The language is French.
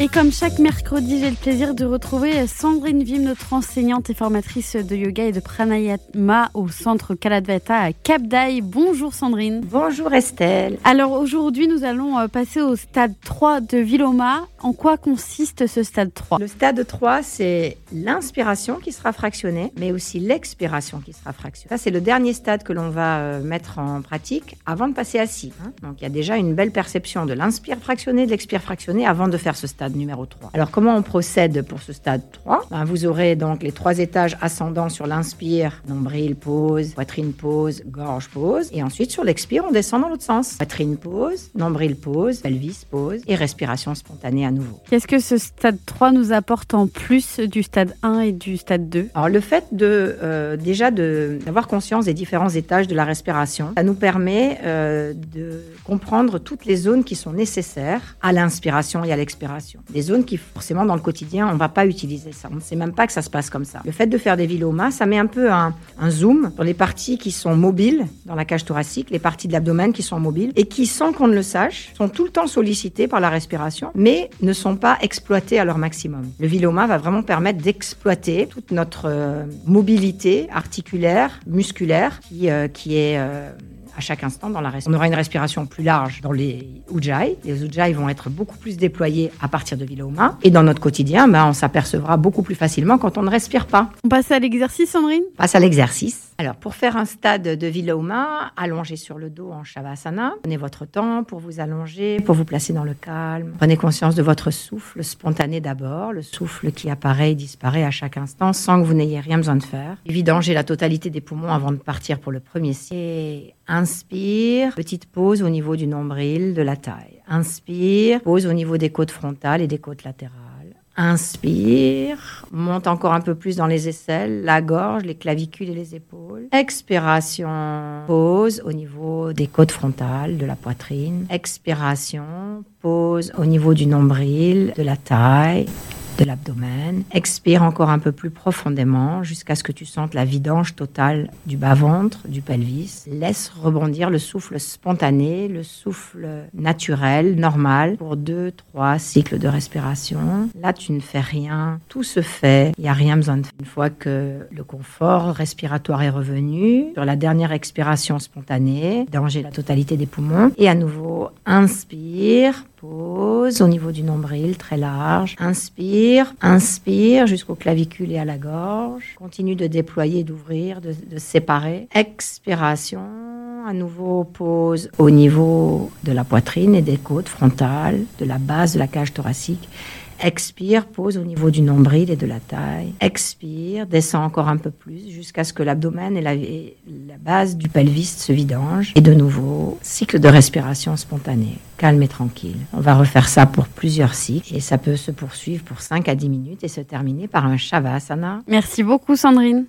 Et comme chaque mercredi, j'ai le plaisir de retrouver Sandrine Vim, notre enseignante et formatrice de yoga et de pranayama au centre Kaladvata à Cap d'Aille. Bonjour Sandrine. Bonjour Estelle. Alors aujourd'hui, nous allons euh, passer au stade 3 de Viloma. En quoi consiste ce stade 3 Le stade 3, c'est l'inspiration qui sera fractionnée, mais aussi l'expiration qui sera fractionnée. Ça, c'est le dernier stade que l'on va euh, mettre en pratique avant de passer assis. Hein. Donc il y a déjà une belle perception de l'inspire fractionné, de l'expire fractionné avant de faire ce stade numéro 3. Alors comment on procède pour ce stade 3 ben, Vous aurez donc les trois étages ascendants sur l'inspire, nombril, pause, poitrine, pause, gorge, pause. Et ensuite sur l'expire, on descend dans l'autre sens. Poitrine, pause, nombril, pause, pelvis, pause et respiration spontanée à nouveau. Qu'est-ce que ce stade 3 nous apporte en plus du stade 1 et du stade 2 Alors le fait de euh, déjà d'avoir conscience des différents étages de la respiration, ça nous permet euh, de comprendre toutes les zones qui sont nécessaires à l'inspiration et à l'expiration. Des zones qui, forcément, dans le quotidien, on ne va pas utiliser ça. On ne sait même pas que ça se passe comme ça. Le fait de faire des vilomas, ça met un peu un, zoom sur les parties qui sont mobiles dans la cage thoracique, les parties de l'abdomen qui sont mobiles et qui, sans qu'on ne le sache, sont tout le temps sollicitées par la respiration, mais ne sont pas exploitées à leur maximum. Le viloma va vraiment permettre d'exploiter toute notre euh, mobilité articulaire, musculaire, qui, euh, qui est... Euh, à chaque instant dans la respiration. On aura une respiration plus large dans les ujjayi. Les ujjayi vont être beaucoup plus déployés à partir de Viloma. Et dans notre quotidien, ben, on s'apercevra beaucoup plus facilement quand on ne respire pas. On passe à l'exercice, Sandrine? On passe à l'exercice. Alors, pour faire un stade de Viloma, allongez sur le dos en Shavasana. Prenez votre temps pour vous allonger, pour vous placer dans le calme. Prenez conscience de votre souffle spontané d'abord, le souffle qui apparaît et disparaît à chaque instant sans que vous n'ayez rien besoin de faire. Vidanger la totalité des poumons avant de partir pour le premier cycle. Inspire, petite pause au niveau du nombril, de la taille. Inspire, pause au niveau des côtes frontales et des côtes latérales. Inspire, monte encore un peu plus dans les aisselles, la gorge, les clavicules et les épaules. Expiration, pause au niveau des côtes frontales, de la poitrine. Expiration, pause au niveau du nombril, de la taille, de l'abdomen. Expire encore un peu plus profondément jusqu'à ce que tu sentes la vidange totale du bas-ventre, du pelvis. Laisse rebondir le souffle spontané, le souffle naturel, normal, pour deux, trois cycles de respiration. Là, tu ne fais rien, tout se fait, il n'y a rien besoin de faire. Une fois que le confort respiratoire est revenu, sur la dernière expiration spontanée, danger la totalité des poumons, et à nouveau, inspire, Pause au niveau du nombril, très large. Inspire, inspire jusqu'au clavicule et à la gorge. Continue de déployer, d'ouvrir, de, de séparer. Expiration. À nouveau, pause au niveau de la poitrine et des côtes frontales, de la base de la cage thoracique. Expire, pose au niveau du nombril et de la taille. Expire, descend encore un peu plus jusqu'à ce que l'abdomen et la, la, base du pelvis se vidangent. Et de nouveau, cycle de respiration spontanée, calme et tranquille. On va refaire ça pour plusieurs cycles et ça peut se poursuivre pour 5 à 10 minutes et se terminer par un shavasana. Merci beaucoup Sandrine.